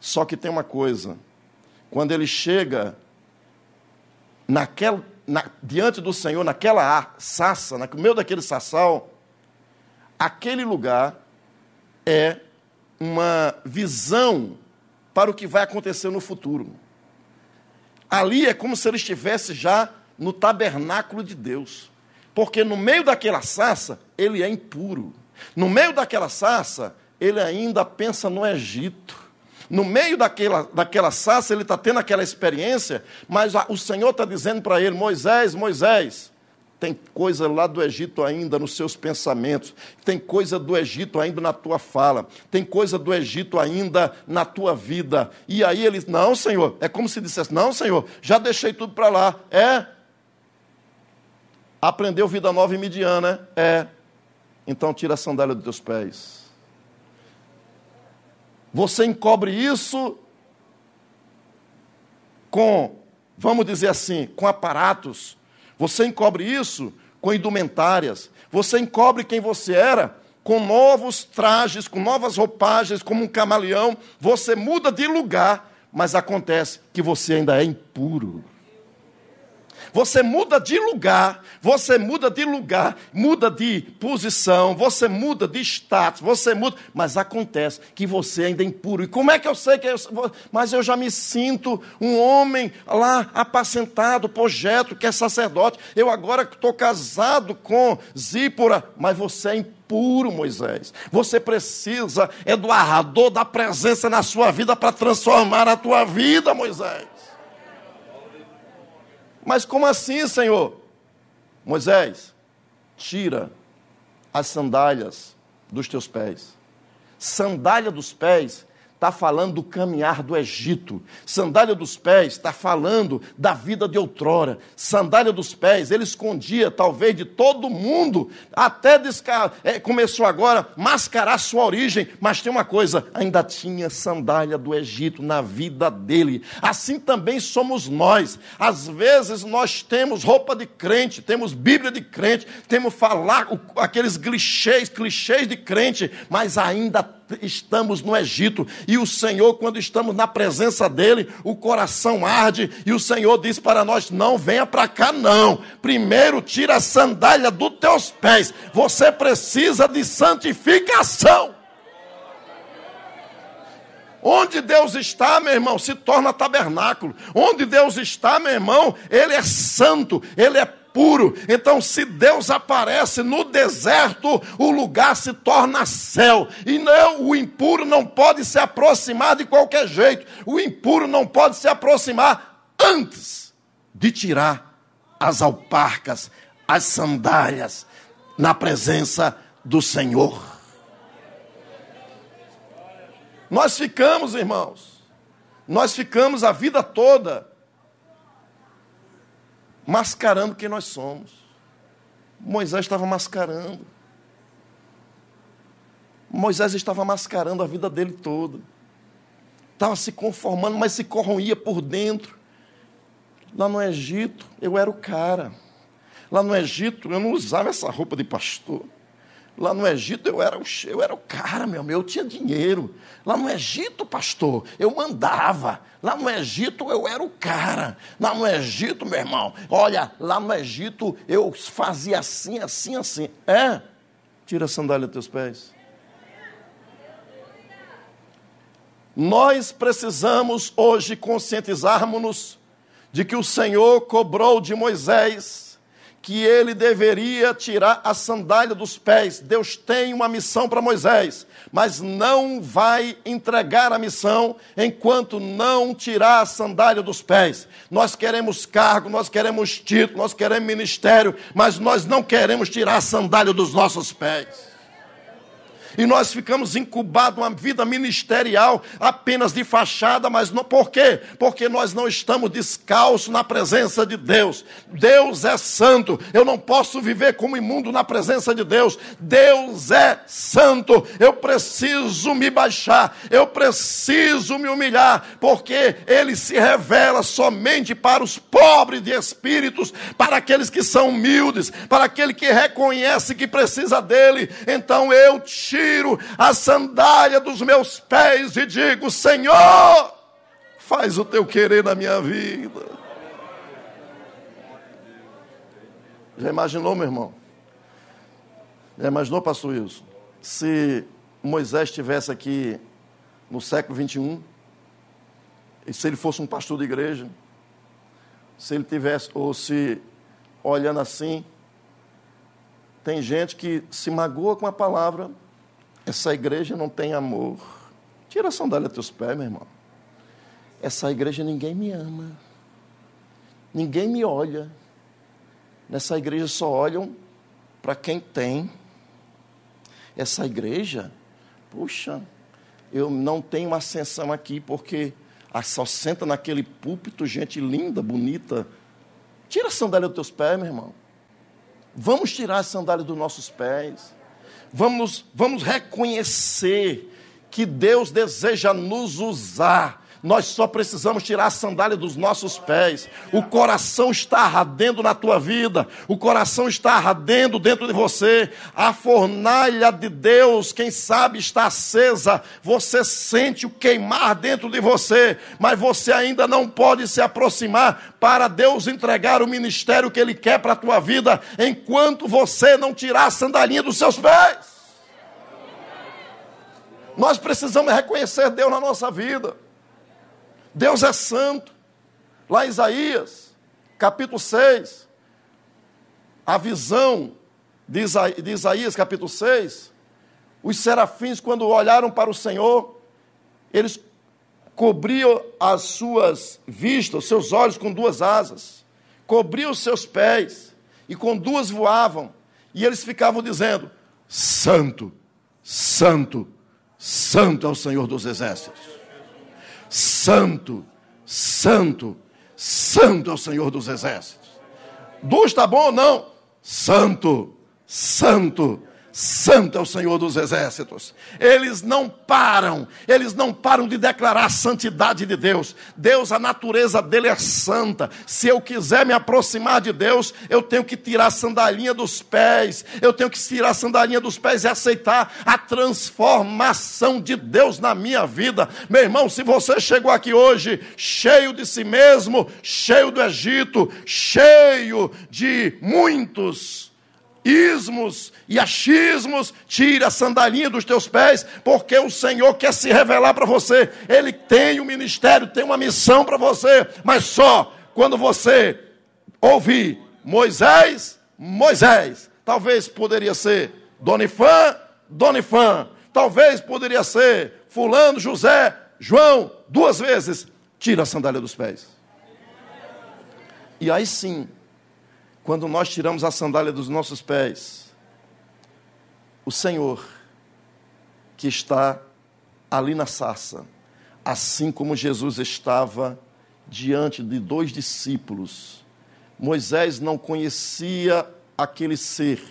Speaker 6: Só que tem uma coisa quando ele chega naquela, na, diante do Senhor, naquela sassa, no meio daquele sassal, aquele lugar é uma visão para o que vai acontecer no futuro. Ali é como se ele estivesse já no tabernáculo de Deus. Porque no meio daquela sassa, ele é impuro. No meio daquela sassa, ele ainda pensa no Egito. No meio daquela, daquela sassa, ele está tendo aquela experiência, mas o Senhor está dizendo para ele: Moisés, Moisés, tem coisa lá do Egito ainda nos seus pensamentos, tem coisa do Egito ainda na tua fala, tem coisa do Egito ainda na tua vida. E aí ele, não, Senhor, é como se dissesse: Não, Senhor, já deixei tudo para lá. É. Aprendeu vida nova em Midiana? É. Então tira a sandália dos teus pés. Você encobre isso com, vamos dizer assim, com aparatos. Você encobre isso com indumentárias. Você encobre quem você era com novos trajes, com novas roupagens, como um camaleão. Você muda de lugar, mas acontece que você ainda é impuro. Você muda de lugar, você muda de lugar, muda de posição, você muda de status, você muda, mas acontece que você ainda é impuro. E como é que eu sei que eu, mas eu já me sinto um homem lá apacentado, projeto, que é sacerdote. Eu agora estou casado com Zípora, mas você é impuro, Moisés. Você precisa é do arrador da presença na sua vida para transformar a tua vida, Moisés. Mas como assim, Senhor? Moisés, tira as sandálias dos teus pés. Sandália dos pés está falando do caminhar do Egito. Sandália dos pés está falando da vida de outrora. Sandália dos pés, ele escondia talvez de todo mundo, até descar... É, começou agora a mascarar sua origem, mas tem uma coisa, ainda tinha sandália do Egito na vida dele. Assim também somos nós. Às vezes nós temos roupa de crente, temos Bíblia de crente, temos falar aqueles clichês, clichês de crente, mas ainda estamos no Egito e o Senhor, quando estamos na presença dele, o coração arde e o Senhor diz para nós: não venha para cá, não. Primeiro tira a sandália dos teus pés. Você precisa de santificação. Onde Deus está, meu irmão, se torna tabernáculo. Onde Deus está, meu irmão, Ele é santo, Ele é puro. Então, se Deus aparece no deserto, o lugar se torna céu. E não, o impuro não pode se aproximar de qualquer jeito. O impuro não pode se aproximar antes de tirar as alparcas, as sandálias, na presença do Senhor. Nós ficamos, irmãos, Nós ficamos a vida toda mascarando quem nós somos. Moisés estava mascarando. Moisés estava mascarando a vida dele toda. Estava se conformando, mas se corroía por dentro. Lá no Egito, eu era o cara. Lá no Egito, eu não usava essa roupa de pastor. Lá no Egito eu era, o, eu era o cara, meu, eu tinha dinheiro. Lá no Egito, pastor, eu mandava. Lá no Egito eu era o cara. Lá no Egito, meu irmão, olha, lá no Egito eu fazia assim, assim, assim. É? Tira a sandália dos teus pés. Nós precisamos hoje conscientizarmos-nos de que o Senhor cobrou de Moisés que ele deveria tirar a sandália dos pés. Deus tem uma missão para Moisés, mas não vai entregar a missão enquanto não tirar a sandália dos pés. Nós queremos cargo, nós queremos título, nós queremos ministério, mas nós não queremos tirar a sandália dos nossos pés. E nós ficamos incubados uma vida ministerial apenas de fachada, mas não por quê? Porque nós não estamos descalços na presença de Deus. Deus é santo. Eu não posso viver como imundo na presença de Deus. Deus é santo. Eu preciso me baixar, eu preciso me humilhar, porque ele se revela somente para os pobres de espíritos, para aqueles que são humildes, para aquele que reconhece que precisa dele. Então eu te tiro a sandália dos meus pés e digo: Senhor, faz o teu querer na minha vida. Já imaginou, meu irmão? Já imaginou, pastor Wilson? Se Moisés estivesse aqui no século 21, e se ele fosse um pastor de igreja, se ele tivesse, ou se olhando assim, tem gente que se magoa com a palavra, essa igreja não tem amor. Tira a sandália dos teus pés, meu irmão. Essa igreja ninguém me ama. Ninguém me olha. Nessa igreja só olham para quem tem. Essa igreja, puxa, eu não tenho ascensão aqui porque só senta naquele púlpito gente linda, bonita. Tira a sandália dos teus pés, meu irmão. Vamos tirar a sandália dos nossos pés vamos, vamos reconhecer que Deus deseja nos usar. Nós só precisamos tirar a sandália dos nossos pés. O coração está ardendo na tua vida, o coração está ardendo dentro de você. A fornalha de Deus, quem sabe, está acesa. Você sente o queimar dentro de você, mas você ainda não pode se aproximar para Deus entregar o ministério que Ele quer para a tua vida, enquanto você não tirar a sandalinha dos seus pés. Nós precisamos reconhecer Deus na nossa vida. Deus é santo. Lá em Isaías, capítulo 6, a visão de Isaías, de Isaías, capítulo 6, os serafins, quando olharam para o Senhor, eles cobriam as suas vistas, os seus olhos com duas asas, cobriam os seus pés, e com duas voavam, e eles ficavam dizendo: Santo, Santo, Santo é o Senhor dos exércitos. Santo, santo, santo é o Senhor dos exércitos. Duas está bom ou não? Santo, santo, Santo é o Senhor dos exércitos. Eles não param, eles não param de declarar a santidade de Deus. Deus, a natureza dele é santa. Se eu quiser me aproximar de Deus, eu tenho que tirar a sandalinha dos pés, eu tenho que tirar a sandalinha dos pés e aceitar a transformação de Deus na minha vida. Meu irmão, se você chegou aqui hoje cheio de si mesmo, cheio do Egito, cheio de muitos ismos e achismos, tire a sandalinha dos teus pés, porque o Senhor quer se revelar para você. Ele tem um ministério, tem uma missão para você, mas só quando você ouvir Moisés, Moisés. Talvez poderia ser Donifã, Donifã. Talvez poderia ser Fulano, José, João, duas vezes. Tira a sandália dos pés. E aí sim, quando nós tiramos a sandália dos nossos pés, o Senhor, que está ali na sarça, assim como Jesus estava diante de dois discípulos. Moisés não conhecia aquele ser,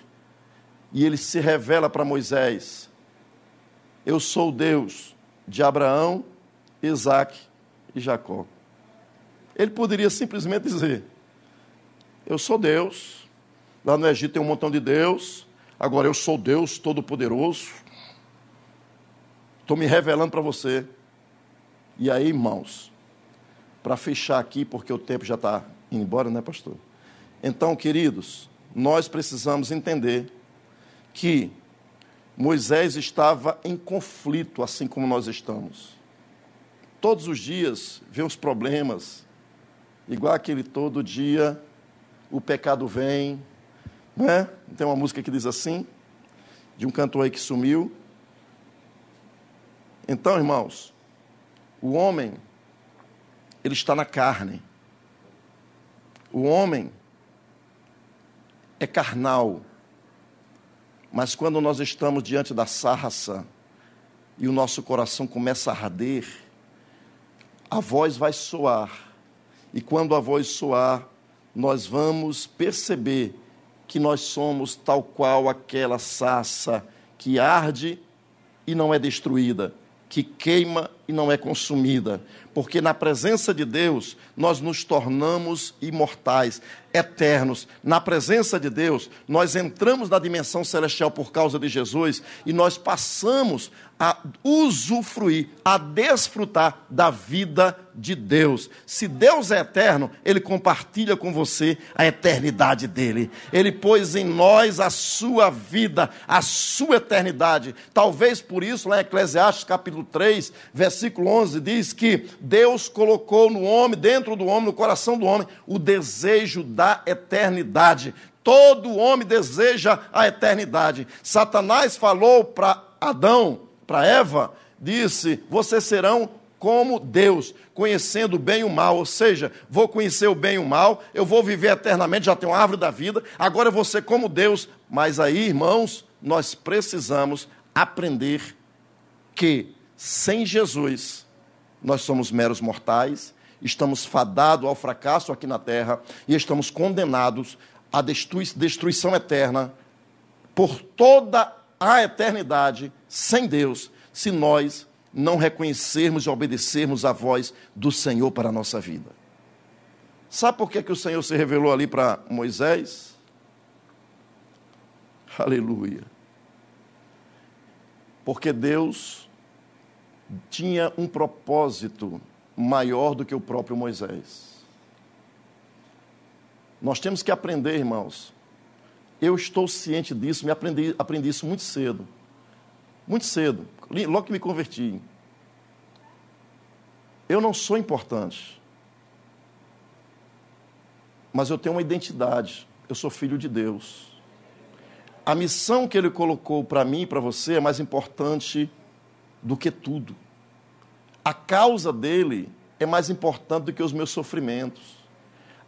Speaker 6: e ele se revela para Moisés: Eu sou Deus de Abraão, Isaac e Jacó. Ele poderia simplesmente dizer: Eu sou Deus. Lá no Egito tem um montão de Deus. Agora eu sou Deus Todo-Poderoso. Estou me revelando para você. E aí, irmãos, para fechar aqui, porque o tempo já está indo embora, né, pastor? Então, queridos, nós precisamos entender que Moisés estava em conflito, assim como nós estamos. Todos os dias vê os problemas, igual aquele todo dia o pecado vem, não é? Tem uma música que diz assim, de um cantor aí que sumiu. Então, irmãos, o homem, ele está na carne. O homem é carnal. Mas quando nós estamos diante da sarça e o nosso coração começa a arder, a voz vai soar. E quando a voz soar, nós vamos perceber que nós somos tal qual aquela sarça que arde e não é destruída, que queima e não é consumida, porque na presença de Deus nós nos tornamos imortais, eternos. Na presença de Deus, nós entramos na dimensão celestial por causa de Jesus e nós passamos a usufruir, a desfrutar da vida de Deus. Se Deus é eterno, Ele compartilha com você a eternidade dele. Ele pôs em nós a sua vida, a sua eternidade. Talvez por isso, lá em Eclesiastes capítulo 3, versículo 11, diz que Deus colocou no homem, dentro do homem, no coração do homem, o desejo da eternidade. Todo homem deseja a eternidade. Satanás falou para Adão, para Eva, disse: Vocês serão como Deus, conhecendo o bem e o mal. Ou seja, vou conhecer o bem e o mal, eu vou viver eternamente, já tenho a árvore da vida, agora eu vou ser como Deus. Mas aí, irmãos, nós precisamos aprender que sem Jesus nós somos meros mortais, estamos fadados ao fracasso aqui na terra e estamos condenados à destruição eterna por toda a eternidade sem Deus, se nós não reconhecermos e obedecermos a voz do Senhor para a nossa vida. Sabe por que, que o Senhor se revelou ali para Moisés? Aleluia. Porque Deus tinha um propósito maior do que o próprio Moisés. Nós temos que aprender, irmãos. Eu estou ciente disso, me aprendi, aprendi isso muito cedo. Muito cedo, logo que me converti. Eu não sou importante. Mas eu tenho uma identidade. Eu sou filho de Deus. A missão que Ele colocou para mim e para você é mais importante do que tudo. A causa dele é mais importante do que os meus sofrimentos.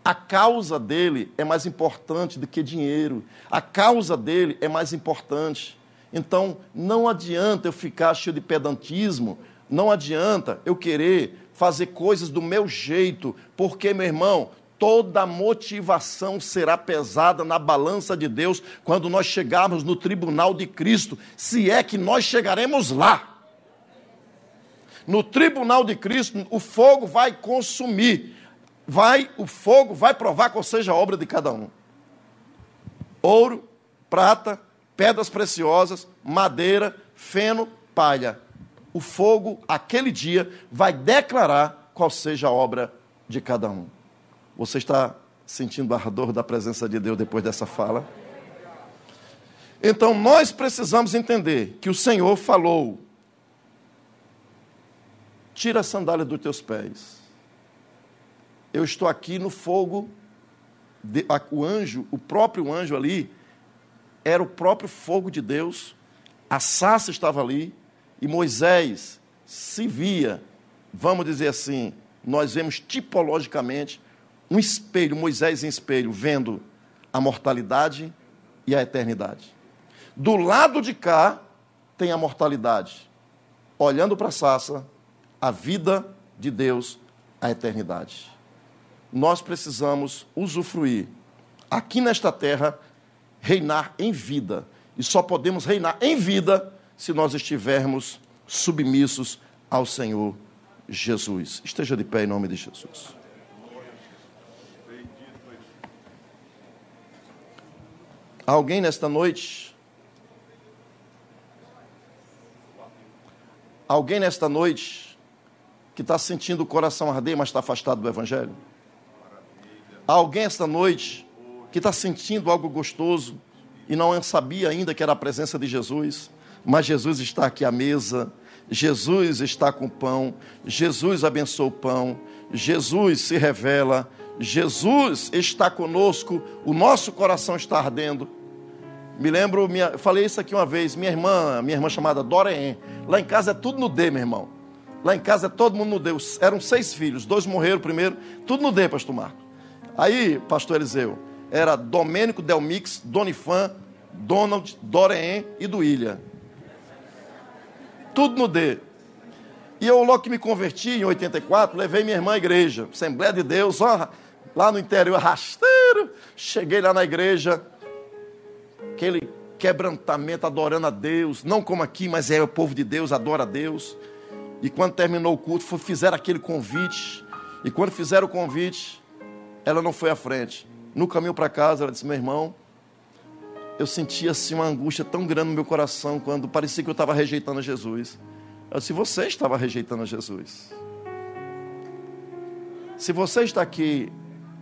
Speaker 6: A causa dele é mais importante do que dinheiro. A causa dele é mais importante. Então, não adianta eu ficar cheio de pedantismo, não adianta eu querer fazer coisas do meu jeito, porque, meu irmão, toda motivação será pesada na balança de Deus quando nós chegarmos no tribunal de Cristo, se é que nós chegaremos lá no tribunal de Cristo, o fogo vai consumir. Vai, o fogo vai provar qual seja a obra de cada um. Ouro, prata, pedras preciosas, madeira, feno, palha. O fogo, aquele dia, vai declarar qual seja a obra de cada um. Você está sentindo o ardor da presença de Deus depois dessa fala? Então nós precisamos entender que o Senhor falou tira a sandália dos teus pés. Eu estou aqui no fogo. De, o anjo, o próprio anjo ali, era o próprio fogo de Deus. A sassa estava ali e Moisés se via, vamos dizer assim, nós vemos tipologicamente um espelho, Moisés em espelho, vendo a mortalidade e a eternidade. Do lado de cá tem a mortalidade, olhando para a sassa, a vida de Deus, a eternidade. Nós precisamos usufruir aqui nesta terra, reinar em vida. E só podemos reinar em vida se nós estivermos submissos ao Senhor Jesus. Esteja de pé em nome de Jesus. Alguém nesta noite? Alguém nesta noite que está sentindo o coração arder, mas está afastado do Evangelho? Alguém esta noite que está sentindo algo gostoso e não sabia ainda que era a presença de Jesus, mas Jesus está aqui à mesa, Jesus está com o pão, Jesus abençoa o pão, Jesus se revela, Jesus está conosco, o nosso coração está ardendo. Me lembro, minha, falei isso aqui uma vez, minha irmã, minha irmã chamada Doreen, lá em casa é tudo no D, meu irmão. Lá em casa é todo mundo no D. Eram seis filhos, dois morreram primeiro, tudo no D, pastor Marco. Aí, pastor Eliseu, era Domênico Delmix, Donifan, Donald, Doreen e do Ilha. Tudo no D. E eu, logo que me converti, em 84, levei minha irmã à igreja, Assembleia de Deus, ó, lá no interior, rasteiro. Cheguei lá na igreja, aquele quebrantamento, adorando a Deus, não como aqui, mas é o povo de Deus, adora a Deus. E quando terminou o culto, fizeram aquele convite. E quando fizeram o convite, ela não foi à frente. No caminho para casa, ela disse: Meu irmão, eu sentia assim uma angústia tão grande no meu coração quando parecia que eu estava rejeitando Jesus. Eu disse: Você estava rejeitando Jesus. Se você está aqui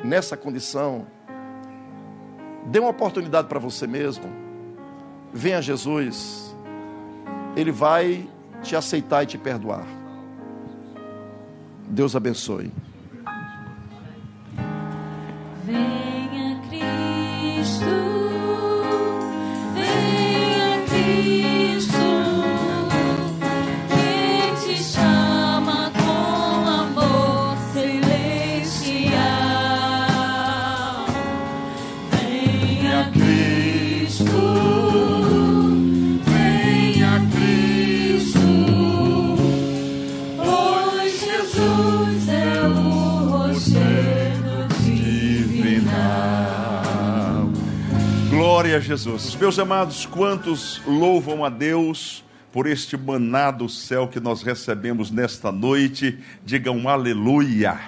Speaker 6: nessa condição, dê uma oportunidade para você mesmo. Venha a Jesus. Ele vai te aceitar e te perdoar. Deus abençoe.
Speaker 3: Venha Cristo,
Speaker 1: Glória a Jesus. Meus amados, quantos louvam a Deus por este maná do céu que nós recebemos nesta noite? Digam aleluia.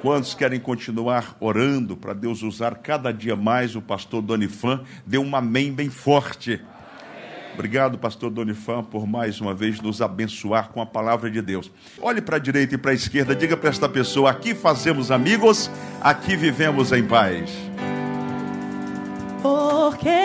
Speaker 1: Quantos querem continuar orando para Deus usar cada dia mais o pastor Donifan? Dê um amém bem forte. Obrigado, pastor Donifan, por mais uma vez nos abençoar com a palavra de Deus. Olhe para a direita e para a esquerda, diga para esta pessoa: aqui fazemos amigos, aqui vivemos em paz.
Speaker 3: Porque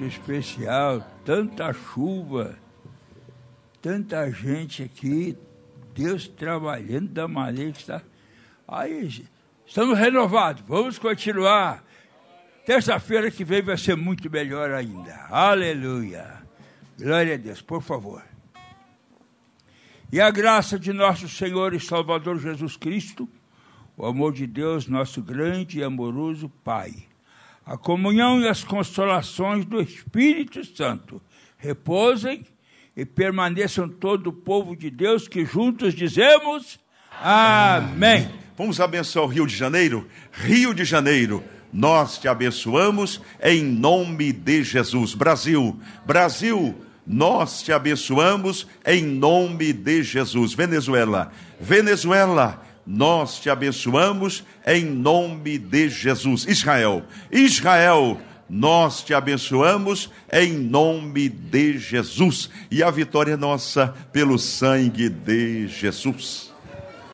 Speaker 4: culto especial, tanta chuva, tanta gente aqui, Deus trabalhando da maneira que está. Aí, estamos renovados, vamos continuar. Terça-feira que vem vai ser muito melhor ainda. Aleluia! Glória a Deus, por favor. E a graça de nosso Senhor e Salvador Jesus Cristo, o amor de Deus, nosso grande e amoroso Pai, a comunhão e as consolações do Espírito Santo repousem e permaneçam todo o povo de Deus que juntos dizemos Amém.
Speaker 1: Vamos abençoar o Rio de Janeiro? Rio de Janeiro, nós te abençoamos em nome de Jesus. Brasil, Brasil, nós te abençoamos em nome de Jesus. Venezuela, Venezuela, nós te abençoamos em nome de Jesus. Israel, Israel, nós te abençoamos em nome de Jesus. E a vitória é nossa pelo sangue de Jesus.